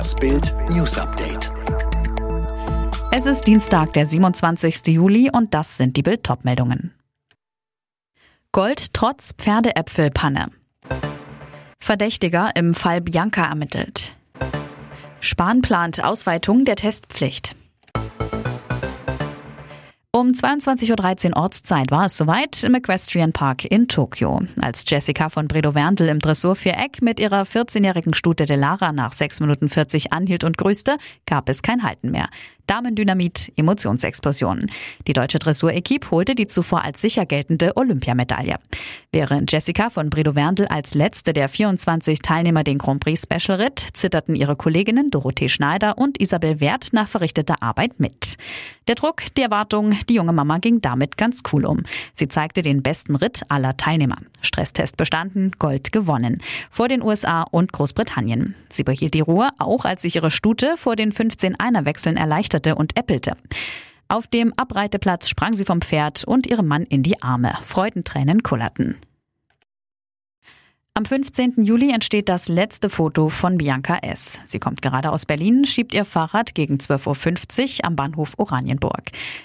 Das Bild News Update. Es ist Dienstag, der 27. Juli und das sind die Bild meldungen Gold trotz Pferdeäpfelpanne. Verdächtiger im Fall Bianca ermittelt. Spahn plant Ausweitung der Testpflicht. Um 22.13 Uhr Ortszeit war es soweit im Equestrian Park in Tokio. Als Jessica von Bredow-Werndl im Dressurviereck mit ihrer 14-jährigen Stute Delara nach 6 Minuten 40 anhielt und grüßte, gab es kein Halten mehr. Damendynamit, Emotionsexplosionen. Die deutsche Dressur-Equipe holte die zuvor als sicher geltende Olympiamedaille. Während Jessica von Bredow-Werndl als letzte der 24 Teilnehmer den Grand Prix Special ritt, zitterten ihre Kolleginnen Dorothee Schneider und Isabel Wert nach verrichteter Arbeit mit. Der Druck, die Erwartung, die junge Mama ging damit ganz cool um. Sie zeigte den besten Ritt aller Teilnehmer. Stresstest bestanden, Gold gewonnen. Vor den USA und Großbritannien. Sie behielt die Ruhe, auch als sich ihre Stute vor den 15 Einerwechseln erleichterte zitterte und äppelte. Auf dem Abreiteplatz sprang sie vom Pferd und ihrem Mann in die Arme. Freudentränen kullerten. Am 15. Juli entsteht das letzte Foto von Bianca S. Sie kommt gerade aus Berlin, schiebt ihr Fahrrad gegen 12.50 Uhr am Bahnhof Oranienburg.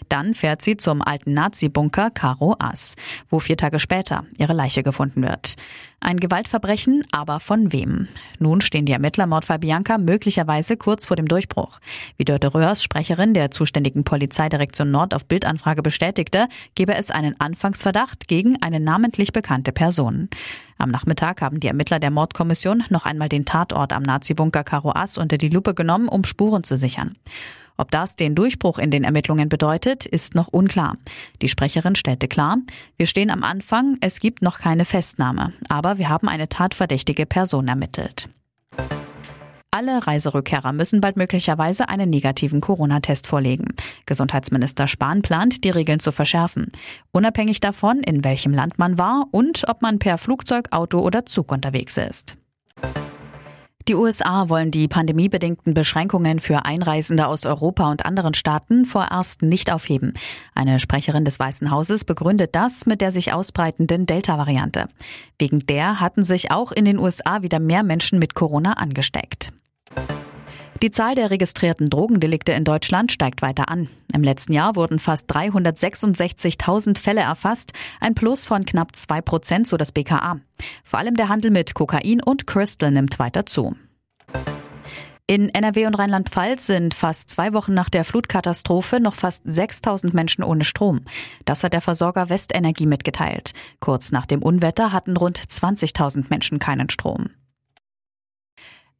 Dann fährt sie zum alten Nazi-Bunker Karo Ass, wo vier Tage später ihre Leiche gefunden wird. Ein Gewaltverbrechen, aber von wem? Nun stehen die Ermittler Mordfall Bianca möglicherweise kurz vor dem Durchbruch. Wie Dörte Röhrs, Sprecherin der zuständigen Polizeidirektion Nord auf Bildanfrage bestätigte, gebe es einen Anfangsverdacht gegen eine namentlich bekannte Person. Am Nachmittag haben die Ermittler der Mordkommission noch einmal den Tatort am Nazi-Bunker Karo Ass unter die Lupe genommen, um Spuren zu sichern. Ob das den Durchbruch in den Ermittlungen bedeutet, ist noch unklar. Die Sprecherin stellte klar, wir stehen am Anfang, es gibt noch keine Festnahme, aber wir haben eine tatverdächtige Person ermittelt. Alle Reiserückkehrer müssen bald möglicherweise einen negativen Corona-Test vorlegen. Gesundheitsminister Spahn plant, die Regeln zu verschärfen. Unabhängig davon, in welchem Land man war und ob man per Flugzeug, Auto oder Zug unterwegs ist. Die USA wollen die pandemiebedingten Beschränkungen für Einreisende aus Europa und anderen Staaten vorerst nicht aufheben. Eine Sprecherin des Weißen Hauses begründet das mit der sich ausbreitenden Delta-Variante. Wegen der hatten sich auch in den USA wieder mehr Menschen mit Corona angesteckt. Die Zahl der registrierten Drogendelikte in Deutschland steigt weiter an. Im letzten Jahr wurden fast 366.000 Fälle erfasst, ein Plus von knapp zwei Prozent, so das BKA. Vor allem der Handel mit Kokain und Crystal nimmt weiter zu. In NRW und Rheinland-Pfalz sind fast zwei Wochen nach der Flutkatastrophe noch fast 6000 Menschen ohne Strom. Das hat der Versorger Westenergie mitgeteilt. Kurz nach dem Unwetter hatten rund 20.000 Menschen keinen Strom.